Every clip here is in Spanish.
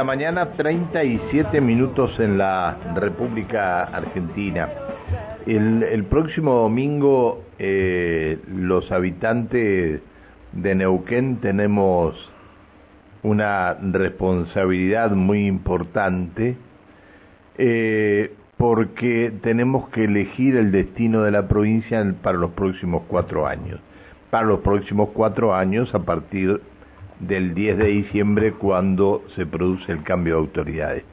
la mañana, 37 minutos en la República Argentina. El, el próximo domingo eh, los habitantes de Neuquén tenemos una responsabilidad muy importante eh, porque tenemos que elegir el destino de la provincia para los próximos cuatro años. Para los próximos cuatro años a partir del 10 de diciembre cuando se produce el cambio de autoridades.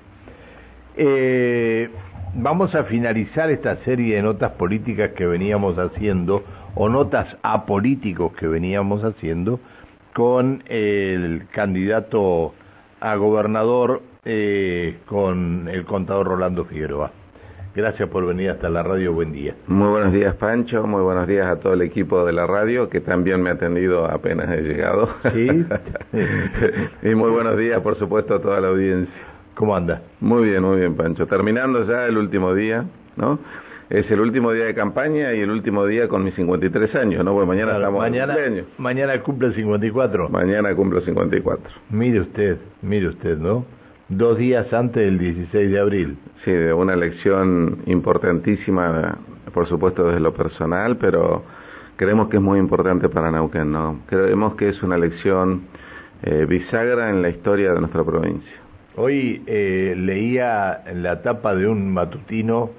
Eh, vamos a finalizar esta serie de notas políticas que veníamos haciendo o notas apolíticos que veníamos haciendo con el candidato a gobernador eh, con el contador Rolando Figueroa. Gracias por venir hasta la radio. Buen día. Muy buenos días, Pancho. Muy buenos días a todo el equipo de la radio, que también me ha atendido apenas he llegado. Sí. y muy buenos días, por supuesto, a toda la audiencia. ¿Cómo anda? Muy bien, muy bien, Pancho. Terminando ya el último día, ¿no? Es el último día de campaña y el último día con mis 53 años, ¿no? Pues mañana estamos mañana, Mañana cumple 54. Mañana cumple 54. Mire usted, mire usted, ¿no? Dos días antes del 16 de abril. Sí, de una elección importantísima, por supuesto desde lo personal, pero creemos que es muy importante para Neuquén, ¿no? Creemos que es una elección eh, bisagra en la historia de nuestra provincia. Hoy eh, leía la tapa de un matutino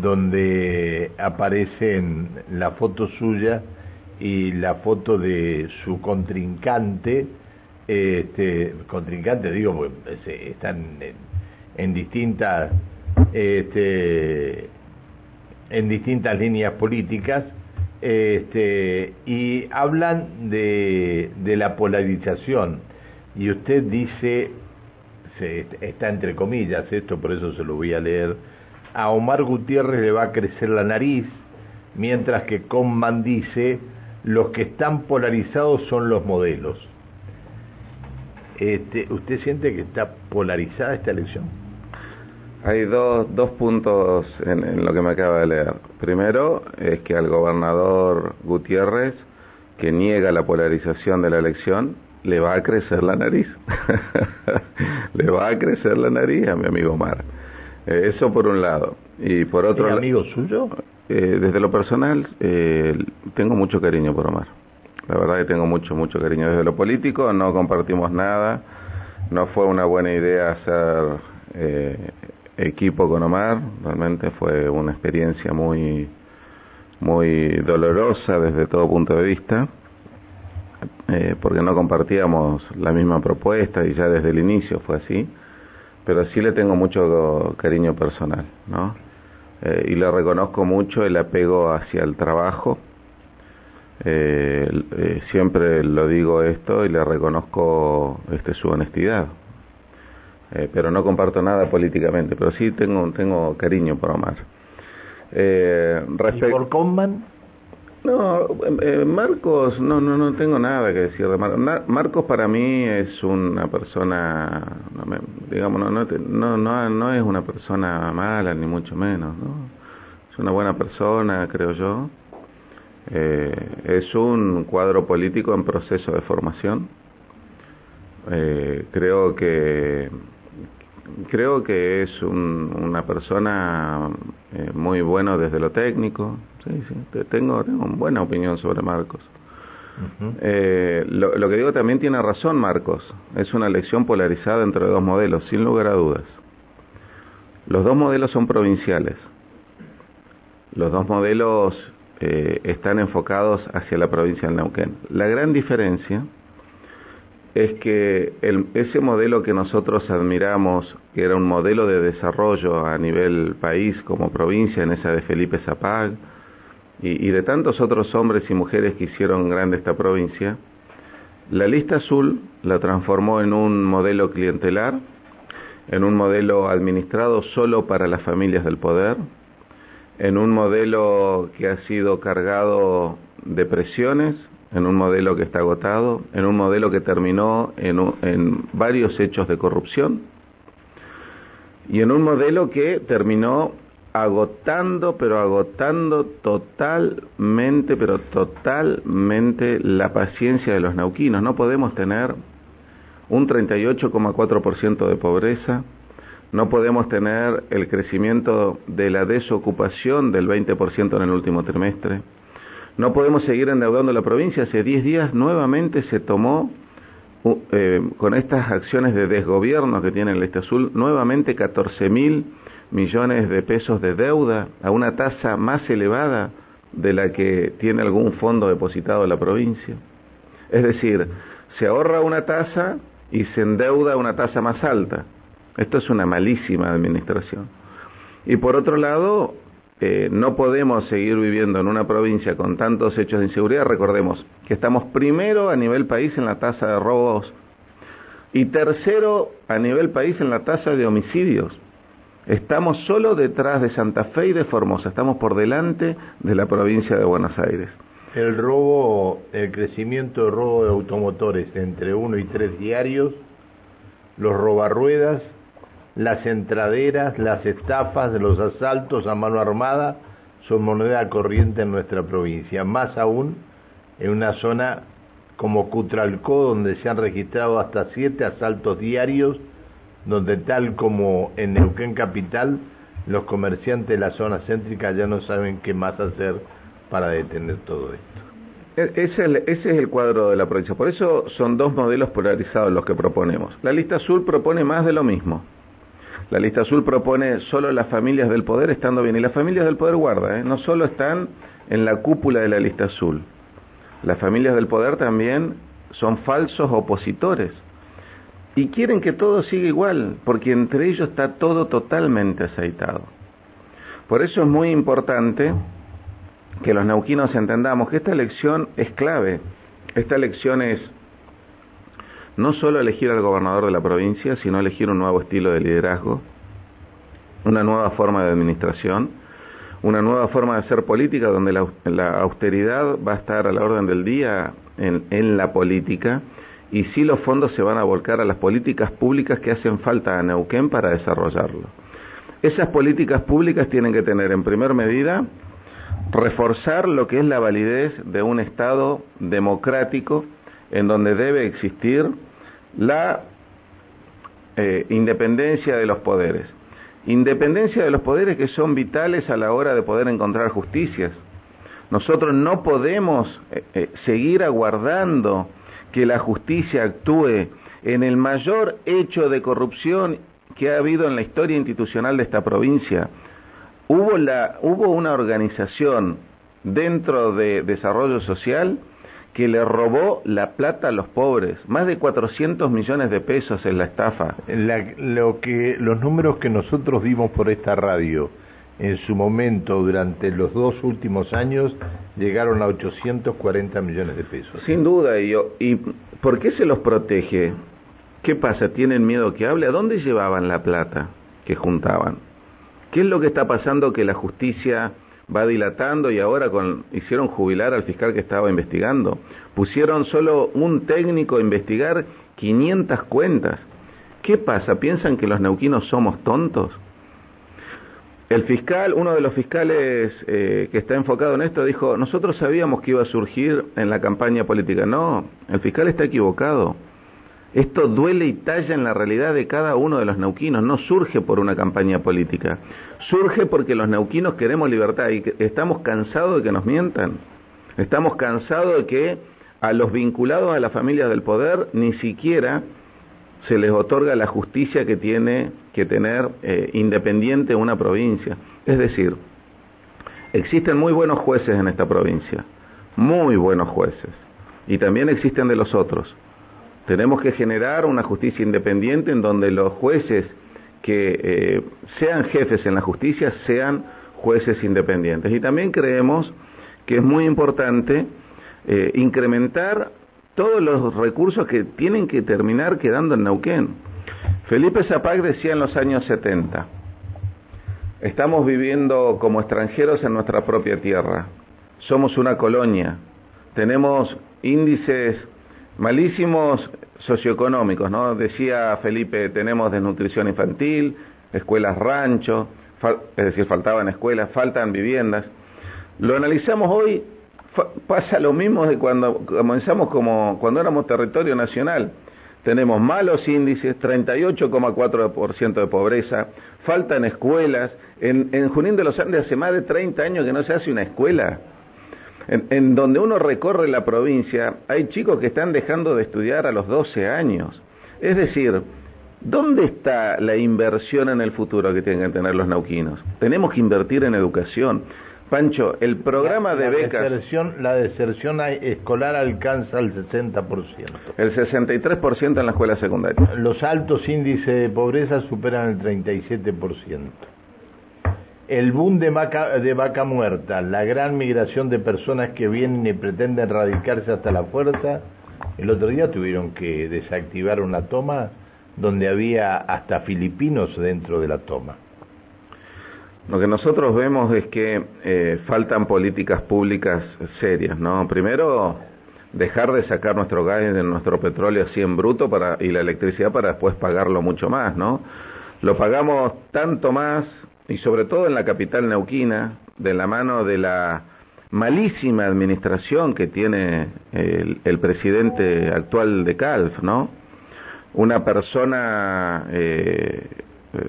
donde aparecen la foto suya y la foto de su contrincante, este, contrincante, digo, pues, están en, distintas este, en distintas líneas políticas este, y hablan de, de la polarización. Y usted dice se, está entre comillas esto por eso se lo voy a leer a Omar Gutiérrez le va a crecer la nariz mientras que Conman dice los que están polarizados son los modelos este, ¿Usted siente que está polarizada esta elección? Hay dos, dos puntos en, lo que me acaba de leer. Primero es que al gobernador Gutiérrez, que niega la polarización de la elección, le va a crecer la nariz. le va a crecer la nariz a mi amigo Omar. Eh, eso por un lado. Y por otro lado... amigo suyo? Eh, desde lo personal, eh, tengo mucho cariño por Omar. La verdad que tengo mucho, mucho cariño desde lo político, no compartimos nada, no fue una buena idea hacer eh, equipo con Omar, realmente fue una experiencia muy, muy dolorosa desde todo punto de vista, eh, porque no compartíamos la misma propuesta y ya desde el inicio fue así, pero sí le tengo mucho cariño personal, ¿no? Eh, y le reconozco mucho el apego hacia el trabajo, eh, eh, siempre lo digo esto y le reconozco este, su honestidad. Eh, pero no comparto nada políticamente, pero sí tengo, tengo cariño por Omar. Eh, ¿Y por Conman? No, eh, Marcos, no, no, no tengo nada que decir de Marcos. Marcos para mí es una persona, digamos, no, no, no, no es una persona mala, ni mucho menos, ¿no? Es una buena persona, creo yo. Eh, es un cuadro político en proceso de formación. Eh, creo que creo que es una persona eh, muy bueno desde lo técnico. Sí, sí, tengo, tengo una buena opinión sobre Marcos. Eh, lo, lo, que digo también tiene razón Marcos. Es una elección polarizada entre dos modelos, sin lugar a dudas. Los dos modelos son provinciales. Los dos modelos eh, están enfocados hacia la provincia del Neuquén. La gran diferencia es que ese modelo que nosotros admiramos, que era un modelo de desarrollo a nivel país como provincia, en esa de Felipe Zapag, y, y de tantos otros hombres y mujeres que hicieron grande esta provincia, la lista azul la transformó en un modelo clientelar, en un modelo administrado solo para las familias del poder, en un modelo que ha sido cargado de presiones, en un modelo que está agotado, en un modelo que terminó en, varios hechos de corrupción y en un modelo que terminó agotando, pero agotando totalmente, pero totalmente la paciencia de los nauquinos. No podemos tener un 38,4% de pobreza, no podemos tener el crecimiento de la desocupación del 20% en el último trimestre, no podemos seguir endeudando la provincia. Hace 10 días nuevamente se tomó, eh, con estas acciones de desgobierno que tiene el Este Azul, nuevamente 14 mil millones de pesos de deuda a una tasa más elevada de la que tiene algún fondo depositado en la provincia. Es decir, se ahorra una tasa y se endeuda una tasa más alta. Esto es una malísima administración. Y por otro lado, eh, no podemos seguir viviendo en una provincia con tantos hechos de inseguridad. Recordemos que estamos primero a nivel país en la tasa de robos y tercero a nivel país en la tasa de homicidios. Estamos solo detrás de Santa Fe y de Formosa, estamos por delante de la provincia de Buenos Aires. El robo, el crecimiento de robo de automotores entre uno y tres diarios, los robarruedas, las entraderas, las estafas, los asaltos a mano armada son moneda corriente en nuestra provincia, más aún en una zona como Cutralcó, donde se han registrado hasta siete asaltos diarios donde tal como en Neuquén Capital, los comerciantes de la zona céntrica ya no saben qué más hacer para detener todo esto. E-, ese es, el, cuadro de la provincia. Por eso son dos modelos polarizados los que proponemos. La lista azul propone más de lo mismo. La lista azul propone solo las familias del poder estando bien. Y las familias del poder guarda, ¿eh? no solo están en la cúpula de la lista azul. Las familias del poder también son falsos opositores y quieren que todo siga igual, porque entre ellos está todo totalmente aceitado. Por eso es muy importante que los nauquinos entendamos que esta elección es clave. Esta elección es no solo elegir al gobernador de la provincia, sino elegir un nuevo estilo de liderazgo, una nueva forma de administración, una nueva forma de hacer política donde la, austeridad va a estar a la orden del día en la política y si los fondos se van a volcar a las políticas públicas que hacen falta a Neuquén para desarrollarlo. Esas políticas públicas tienen que tener en primer medida reforzar lo que es la validez de un Estado democrático en donde debe existir la eh, independencia de los poderes. Independencia de los poderes que son vitales a la hora de poder encontrar justicias. Nosotros no podemos eh, eh, seguir aguardando que la justicia actúe en el mayor hecho de corrupción que ha habido en la historia institucional de esta provincia. Hubo, la, hubo una organización dentro de desarrollo social que le robó la plata a los pobres, más de 400 millones de pesos en la estafa. lo que, los números que nosotros dimos por esta radio en su momento, durante los dos últimos años, llegaron a 840 millones de pesos. Sin duda, y, ¿y por qué se los protege? ¿Qué pasa? ¿Tienen miedo que hable? ¿A dónde llevaban la plata que juntaban? ¿Qué es lo que está pasando que la justicia va dilatando y ahora con, hicieron jubilar al fiscal que estaba investigando? Pusieron solo un técnico a investigar 500 cuentas. ¿Qué pasa? ¿Piensan que los neuquinos somos tontos? El fiscal, uno de los fiscales eh, que está enfocado en esto, dijo, nosotros sabíamos que iba a surgir en la campaña política. No, el fiscal está equivocado. Esto duele y talla en la realidad de cada uno de los neuquinos, no surge por una campaña política, surge porque los neuquinos queremos libertad y estamos cansados de que nos mientan, estamos cansados de que a los vinculados a las familias del poder ni siquiera se les otorga la justicia que tiene que tener eh, independiente una provincia. Es decir, existen muy buenos jueces en esta provincia, muy buenos jueces, y también existen de los otros. Tenemos que generar una justicia independiente en donde los jueces que eh, sean jefes en la justicia sean jueces independientes. Y también creemos que es muy importante eh, incrementar todos los recursos que tienen que terminar quedando en Neuquén. Felipe Zapac decía en los años 70, estamos viviendo como extranjeros en nuestra propia tierra, somos una colonia, tenemos índices malísimos socioeconómicos, ¿no? Decía Felipe, tenemos desnutrición infantil, escuelas rancho, es decir, faltaban escuelas, faltan viviendas. Lo analizamos hoy pasa lo mismo de cuando comenzamos como cuando éramos territorio nacional. tenemos malos índices, 38,4% de pobreza, faltan escuelas. En, en, Junín de los Andes hace más de 30 años que no se hace una escuela. En, en, donde uno recorre la provincia, hay chicos que están dejando de estudiar a los 12 años. Es decir, ¿dónde está la inversión en el futuro que tienen que tener los nauquinos? Tenemos que invertir en educación. Pancho, el programa de becas... Deserción, la deserción escolar alcanza el 60%. El 63% en la escuela secundaria. Los altos índices de pobreza superan el 37%. El boom de vaca, de vaca muerta, la gran migración de personas que vienen y pretenden radicarse hasta la fuerza. El otro día tuvieron que desactivar una toma donde había hasta filipinos dentro de la toma. Lo que nosotros vemos es que eh, faltan políticas públicas serias, ¿no? Primero, dejar de sacar nuestro gas de nuestro petróleo así en bruto para, y la electricidad para después pagarlo mucho más, ¿no? Lo pagamos tanto más, y sobre todo en la capital neuquina, de la mano de la malísima administración que tiene el, el presidente actual de CALF, ¿no? Una persona eh,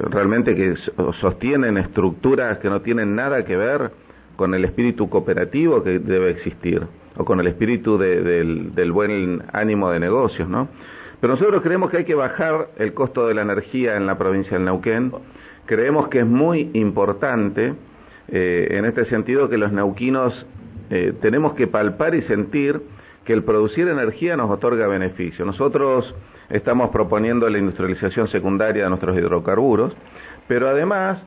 realmente que sostienen estructuras que no tienen nada que ver con el espíritu cooperativo que debe existir o con el espíritu del, del, buen ánimo de negocios, ¿no? Pero nosotros creemos que hay que bajar el costo de la energía en la provincia del Neuquén. Creemos que es muy importante, eh, en este sentido, que los neuquinos eh, tenemos que palpar y sentir que el producir energía nos otorga beneficio. Nosotros estamos proponiendo la industrialización secundaria de nuestros hidrocarburos, pero además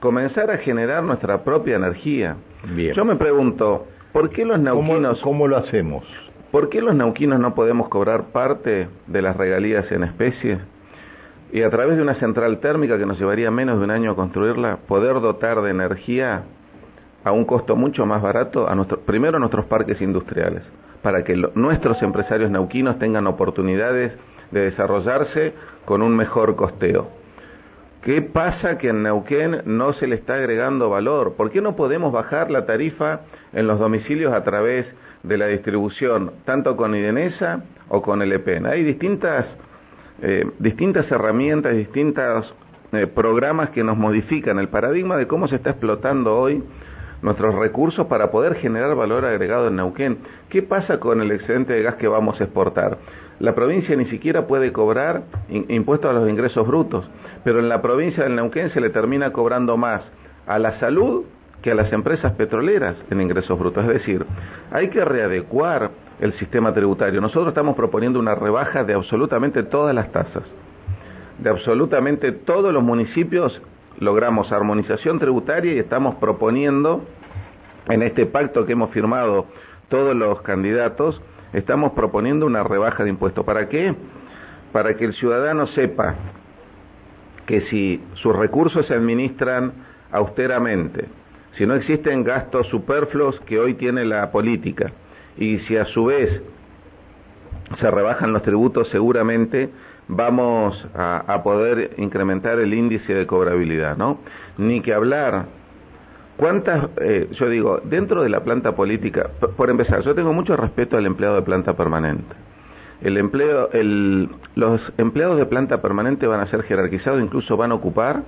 comenzar a generar nuestra propia energía. Yo me pregunto, ¿por qué los nauquinos... ¿Cómo, lo hacemos? ¿Por qué los nauquinos no podemos cobrar parte de las regalías en especie? Y a través de una central térmica que nos llevaría menos de un año construirla, poder dotar de energía a un costo mucho más barato a nuestro, primero a nuestros parques industriales, para que nuestros empresarios nauquinos tengan oportunidades de desarrollarse con un mejor costeo. ¿Qué pasa que en Neuquén no se le está agregando valor? ¿Por qué no podemos bajar la tarifa en los domicilios a través de la distribución, tanto con Idenesa o con el EPEN? Hay distintas, eh, distintas herramientas, distintos eh, programas que nos modifican el paradigma de cómo se está explotando hoy nuestros recursos para poder generar valor agregado en Neuquén. ¿Qué pasa con el excedente de gas que vamos a exportar? La provincia ni siquiera puede cobrar impuestos a los ingresos brutos, pero en la provincia del Neuquén se le termina cobrando más a la salud que a las empresas petroleras en ingresos brutos. Es decir, hay que readecuar el sistema tributario. Nosotros estamos proponiendo una rebaja de absolutamente todas las tasas. De absolutamente todos los municipios logramos armonización tributaria y estamos proponiendo en este pacto que hemos firmado todos los candidatos, estamos proponiendo una rebaja de impuestos. ¿Para qué? Para que el ciudadano sepa que si sus recursos se administran austeramente, si no existen gastos superfluos que hoy tiene la política, y si a su vez se rebajan los tributos, seguramente vamos a, poder incrementar el índice de cobrabilidad, ¿no? Ni que hablar. ¿Cuántas, eh, yo digo, dentro de la planta política, por, empezar, yo tengo mucho respeto al empleado de planta permanente. El empleo, el, los empleados de planta permanente van a ser jerarquizados, incluso van a ocupar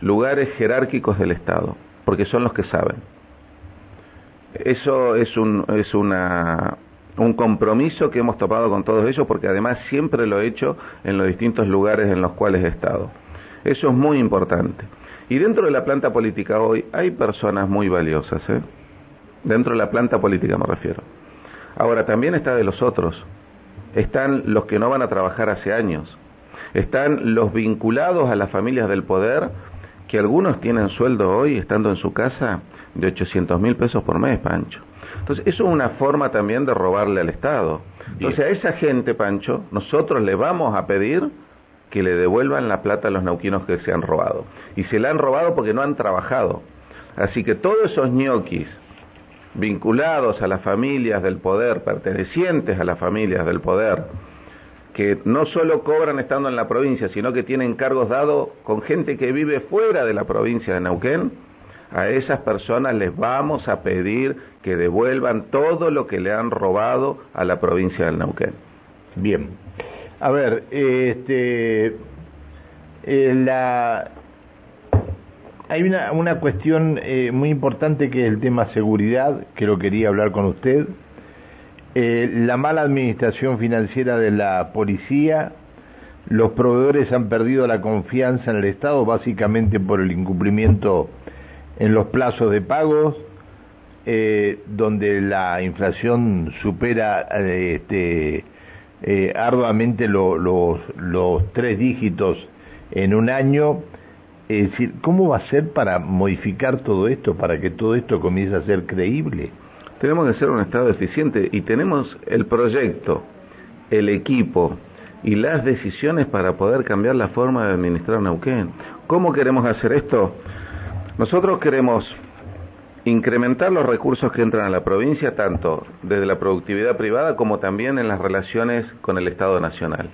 lugares jerárquicos del Estado, porque son los que saben. Eso es, un, es una, un compromiso que hemos topado con todos ellos porque además siempre lo he hecho en los distintos lugares en los cuales he estado. Eso es muy importante. Y dentro de la planta política hoy hay personas muy valiosas, ¿eh? Dentro de la planta política me refiero. Ahora, también está de los otros. Están los que no van a trabajar hace años. Están los vinculados a las familias del poder, que algunos tienen sueldo hoy, estando en su casa, de 800 mil pesos por mes, Pancho. Entonces, eso es una forma también de robarle al Estado. Entonces, a esa gente, Pancho, nosotros le vamos a pedir que le devuelvan la plata a los nauquinos que se han robado. Y se la han robado porque no han trabajado. Así que todos esos ñoquis vinculados a las familias del poder, pertenecientes a las familias del poder, que no solo cobran estando en la provincia, sino que tienen cargos dados con gente que vive fuera de la provincia de Neuquén, a esas personas les vamos a pedir que devuelvan todo lo que le han robado a la provincia del Neuquén. Bien. A ver, este, eh, hay una, una cuestión eh, muy importante que es el tema seguridad, que lo quería hablar con usted. Eh, la mala administración financiera de la policía, los proveedores han perdido la confianza en el Estado básicamente por el incumplimiento en los plazos de pagos, eh, donde la inflación supera este, arduamente los tres dígitos en un año es decir, ¿cómo va a ser para modificar todo esto, para que todo esto comience a ser creíble? Tenemos que ser un Estado eficiente y tenemos el proyecto, el equipo y las decisiones para poder cambiar la forma de administrar Neuquén. ¿Cómo queremos hacer esto? Nosotros queremos incrementar los recursos que entran a la provincia, tanto desde la productividad privada como también en las relaciones con el Estado Nacional.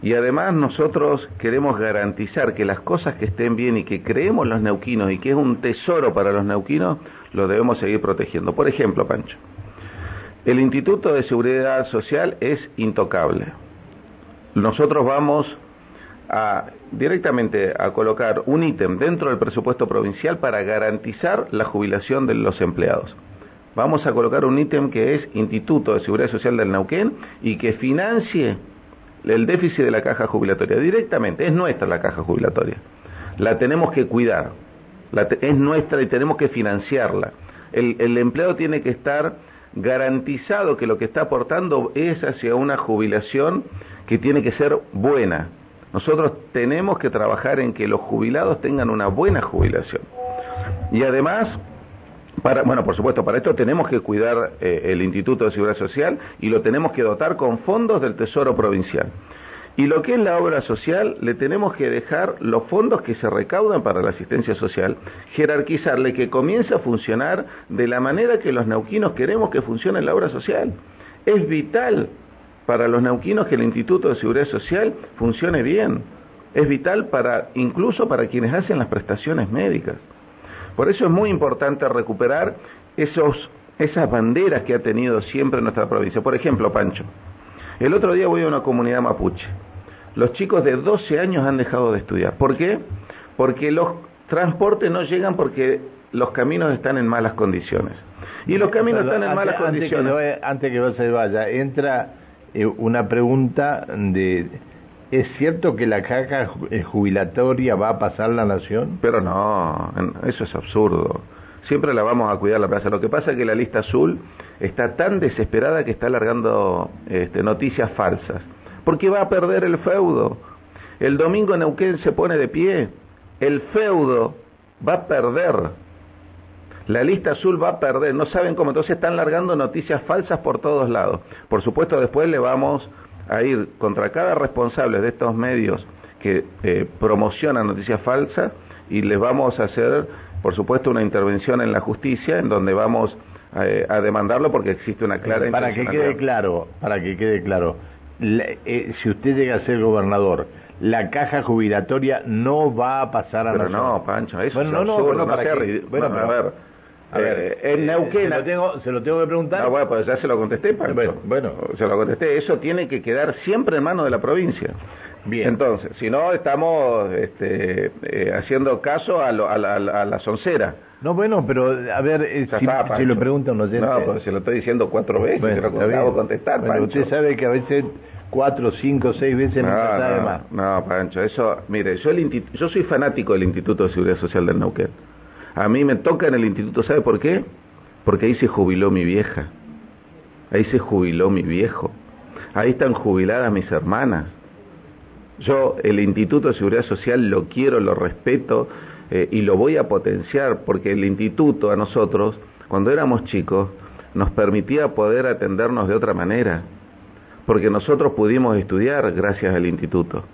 Y además nosotros queremos garantizar que las cosas que estén bien y que creemos los neuquinos y que es un tesoro para los neuquinos, lo debemos seguir protegiendo. Por ejemplo, Pancho, el Instituto de Seguridad Social es intocable. Nosotros vamos a directamente a colocar un ítem dentro del presupuesto provincial para garantizar la jubilación de los empleados. Vamos a colocar un ítem que es Instituto de Seguridad Social del Neuquén y que financie el déficit de la caja jubilatoria directamente, es nuestra la caja jubilatoria. La tenemos que cuidar, es nuestra y tenemos que financiarla. El, el empleado tiene que estar garantizado que lo que está aportando es hacia una jubilación que tiene que ser buena. Nosotros tenemos que trabajar en que los jubilados tengan una buena jubilación. Y además, bueno, por supuesto, para esto tenemos que cuidar eh, el Instituto de Seguridad Social y lo tenemos que dotar con fondos del Tesoro Provincial. Y lo que es la obra social, le tenemos que dejar los fondos que se recaudan para la asistencia social, jerarquizarle que comience a funcionar de la manera que los neuquinos queremos que funcione la obra social. Es vital para los neuquinos que el Instituto de Seguridad Social funcione bien. Es vital para, incluso para quienes hacen las prestaciones médicas. Por eso es muy importante recuperar esos, esas banderas que ha tenido siempre nuestra provincia. Por ejemplo, Pancho, el otro día voy a una comunidad mapuche. Los chicos de 12 años han dejado de estudiar. ¿Por qué? Porque los transportes no llegan porque los caminos están en malas condiciones. Y los caminos están en malas condiciones. antes que vos se vaya, entra eh, una pregunta de ¿Es cierto que la caja eh, jubilatoria va a pasar la nación? Pero no, eso es absurdo. Siempre la vamos a cuidar la plaza. Lo que pasa es que la lista azul está tan desesperada que está alargando este, noticias falsas. Porque va a perder el feudo. El domingo Neuquén se pone de pie. El feudo va a perder. La lista azul va a perder. No saben cómo. Entonces están largando noticias falsas por todos lados. Por supuesto, después le vamos a ir contra cada responsable de estos medios que eh, promocionan noticias falsas y les vamos a hacer, por supuesto, una intervención en la justicia en donde vamos eh, a demandarlo porque existe una clara para que quede claro para que quede claro eh, si usted llega a ser gobernador la caja jubilatoria no va a pasar a pero no Pancho eso bueno, es no, absurdo, no, para bueno, a ver a ver, eh, en Neuquén. Se lo, tengo, se lo tengo que preguntar. No, bueno, pues ya se lo contesté, Pancho. Bueno, se lo contesté. Eso tiene que quedar siempre en manos de la provincia. Bien. Entonces, si no, estamos este, eh, haciendo caso a, a, la, a, la soncera. No, bueno, pero a ver, eh, si, si, lo pregunta un oyente. No, pues se lo estoy diciendo cuatro veces, bueno, se lo acabo contestar, bueno, Usted sabe que a veces cuatro, cinco, seis veces no, no, más. No, Pancho, eso, mire, yo, el, yo soy fanático del Instituto de Seguridad Social del Neuquén. A mí me toca en el instituto, ¿sabe por qué? Porque ahí se jubiló mi vieja, ahí se jubiló mi viejo, ahí están jubiladas mis hermanas. Yo el Instituto de Seguridad Social lo quiero, lo respeto eh, y lo voy a potenciar porque el instituto a nosotros, cuando éramos chicos, nos permitía poder atendernos de otra manera, porque nosotros pudimos estudiar gracias al instituto.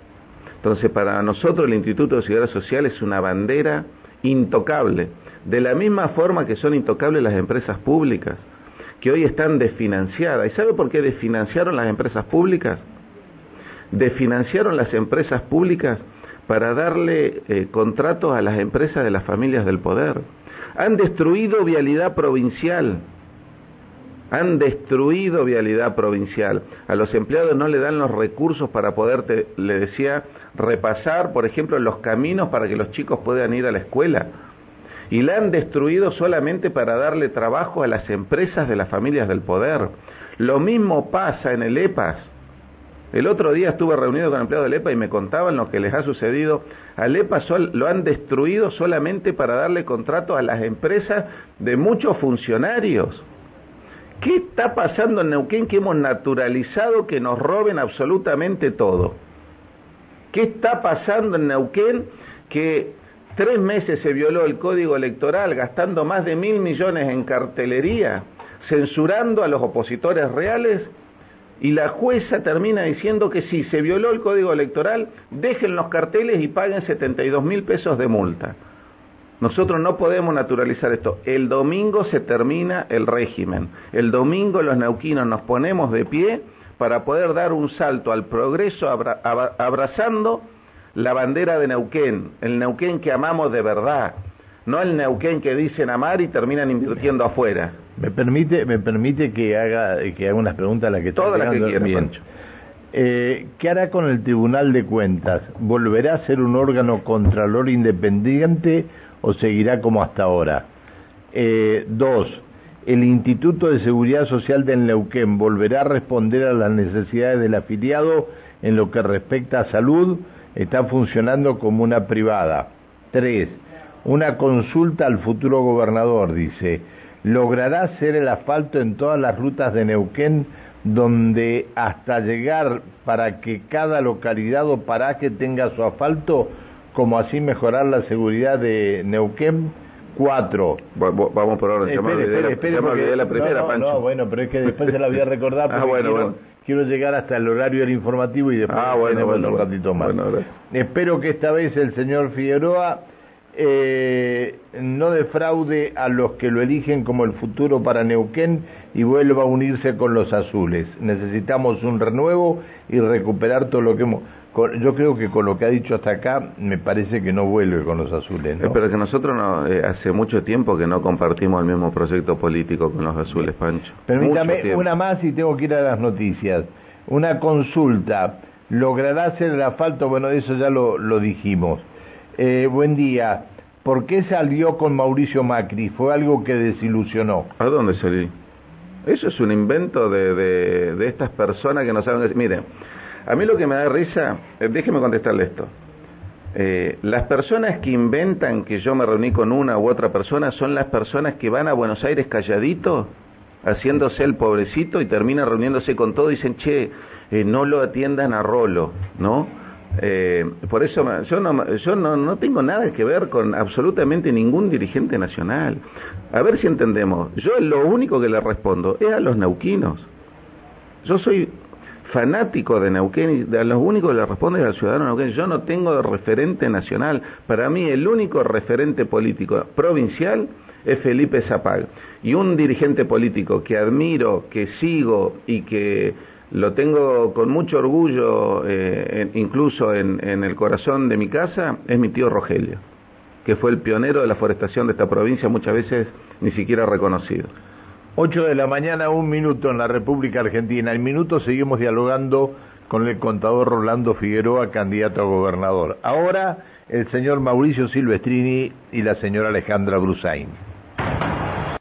Entonces, para nosotros el Instituto de Seguridad Social es una bandera intocable, de la misma forma que son intocables las empresas públicas, que hoy están desfinanciadas. ¿Y sabe por qué desfinanciaron las empresas públicas? Desfinanciaron las empresas públicas para darle eh, contratos a las empresas de las familias del poder. Han destruido vialidad provincial. Han destruido vialidad provincial. A los empleados no le dan los recursos para poder, le decía, repasar, por ejemplo, los caminos para que los chicos puedan ir a la escuela. Y la han destruido solamente para darle trabajo a las empresas de las familias del poder. Lo mismo pasa en el EPAS. El otro día estuve reunido con empleados del EPA y me contaban lo que les ha sucedido. Al EPA lo han destruido solamente para darle contrato a las empresas de muchos funcionarios. ¿Qué está pasando en Neuquén que hemos naturalizado que nos roben absolutamente todo? ¿Qué está pasando en Neuquén que tres meses se violó el código electoral gastando más de mil millones en cartelería, censurando a los opositores reales? Y la jueza termina diciendo que si se violó el código electoral, dejen los carteles y paguen 72 mil pesos de multa. Nosotros no podemos naturalizar esto. El domingo se termina el régimen. El domingo los neuquinos nos ponemos de pie para poder dar un salto al progreso abrazando la bandera de Neuquén, el Neuquén que amamos de verdad, no el Neuquén que dicen amar y terminan invirtiendo afuera. Me permite, me permite que haga que haga unas preguntas a las que todas las que bien. Eh, ¿Qué hará con el Tribunal de Cuentas? ¿Volverá a ser un órgano contralor independiente o seguirá como hasta ahora? Eh, dos, ¿el Instituto de Seguridad Social del Neuquén volverá a responder a las necesidades del afiliado en lo que respecta a salud? Está funcionando como una privada. Tres, una consulta al futuro gobernador, dice, ¿logrará hacer el asfalto en todas las rutas de Neuquén donde hasta llegar para que cada localidad o paraje tenga su asfalto como así mejorar la seguridad de Neuquén. Cuatro. Vamos por ahora. Espere, espere, la primera, no, no, bueno, pero es que después se la voy a recordar ah, porque quiero, quiero, llegar hasta el horario del informativo y después ah, bueno, un ratito más. Espero que esta vez el señor Figueroa eh, no defraude a los que lo eligen como el futuro para Neuquén y vuelva a unirse con los azules. Necesitamos un renuevo y recuperar todo lo que hemos yo creo que con lo que ha dicho hasta acá, me parece que no vuelve con los azules. ¿no? Eh, pero que nosotros no, eh, hace mucho tiempo que no compartimos el mismo proyecto político con los azules, Pancho. Permítame una más y tengo que ir a las noticias. Una consulta. ¿Logrará hacer el asfalto? Bueno, eso ya lo, lo dijimos. Eh, buen día. ¿Por qué salió con Mauricio Macri? ¿Fue algo que desilusionó? ¿A dónde salí? Eso es un invento de, de, de estas personas que no saben. Miren, a mí lo que me da risa, eh, déjeme contestarle esto. Eh, las personas que inventan que yo me reuní con una u otra persona son las personas que van a Buenos Aires calladito, haciéndose el pobrecito y terminan reuniéndose con todo y dicen, che, eh, no lo atiendan a Rolo, ¿no? por eso yo, no, yo no, no tengo nada que ver con absolutamente ningún dirigente nacional. A ver si entendemos. Yo lo único que le respondo es a los neuquinos. Yo soy fanático de Neuquén y a los únicos que le responde es al ciudadano Neuquén. Yo no tengo referente nacional. Para mí el único referente político provincial es Felipe Zapag. Y un dirigente político que admiro, que sigo y que lo tengo con mucho orgullo, eh, incluso en el corazón de mi casa, es mi tío Rogelio, que fue el pionero de la forestación de esta provincia, muchas veces ni siquiera reconocido. 8 de la mañana, un minuto en la República Argentina. En minuto seguimos dialogando con el contador Rolando Figueroa, candidato a gobernador. Ahora el señor Mauricio Silvestrini y la señora Alejandra Brusain.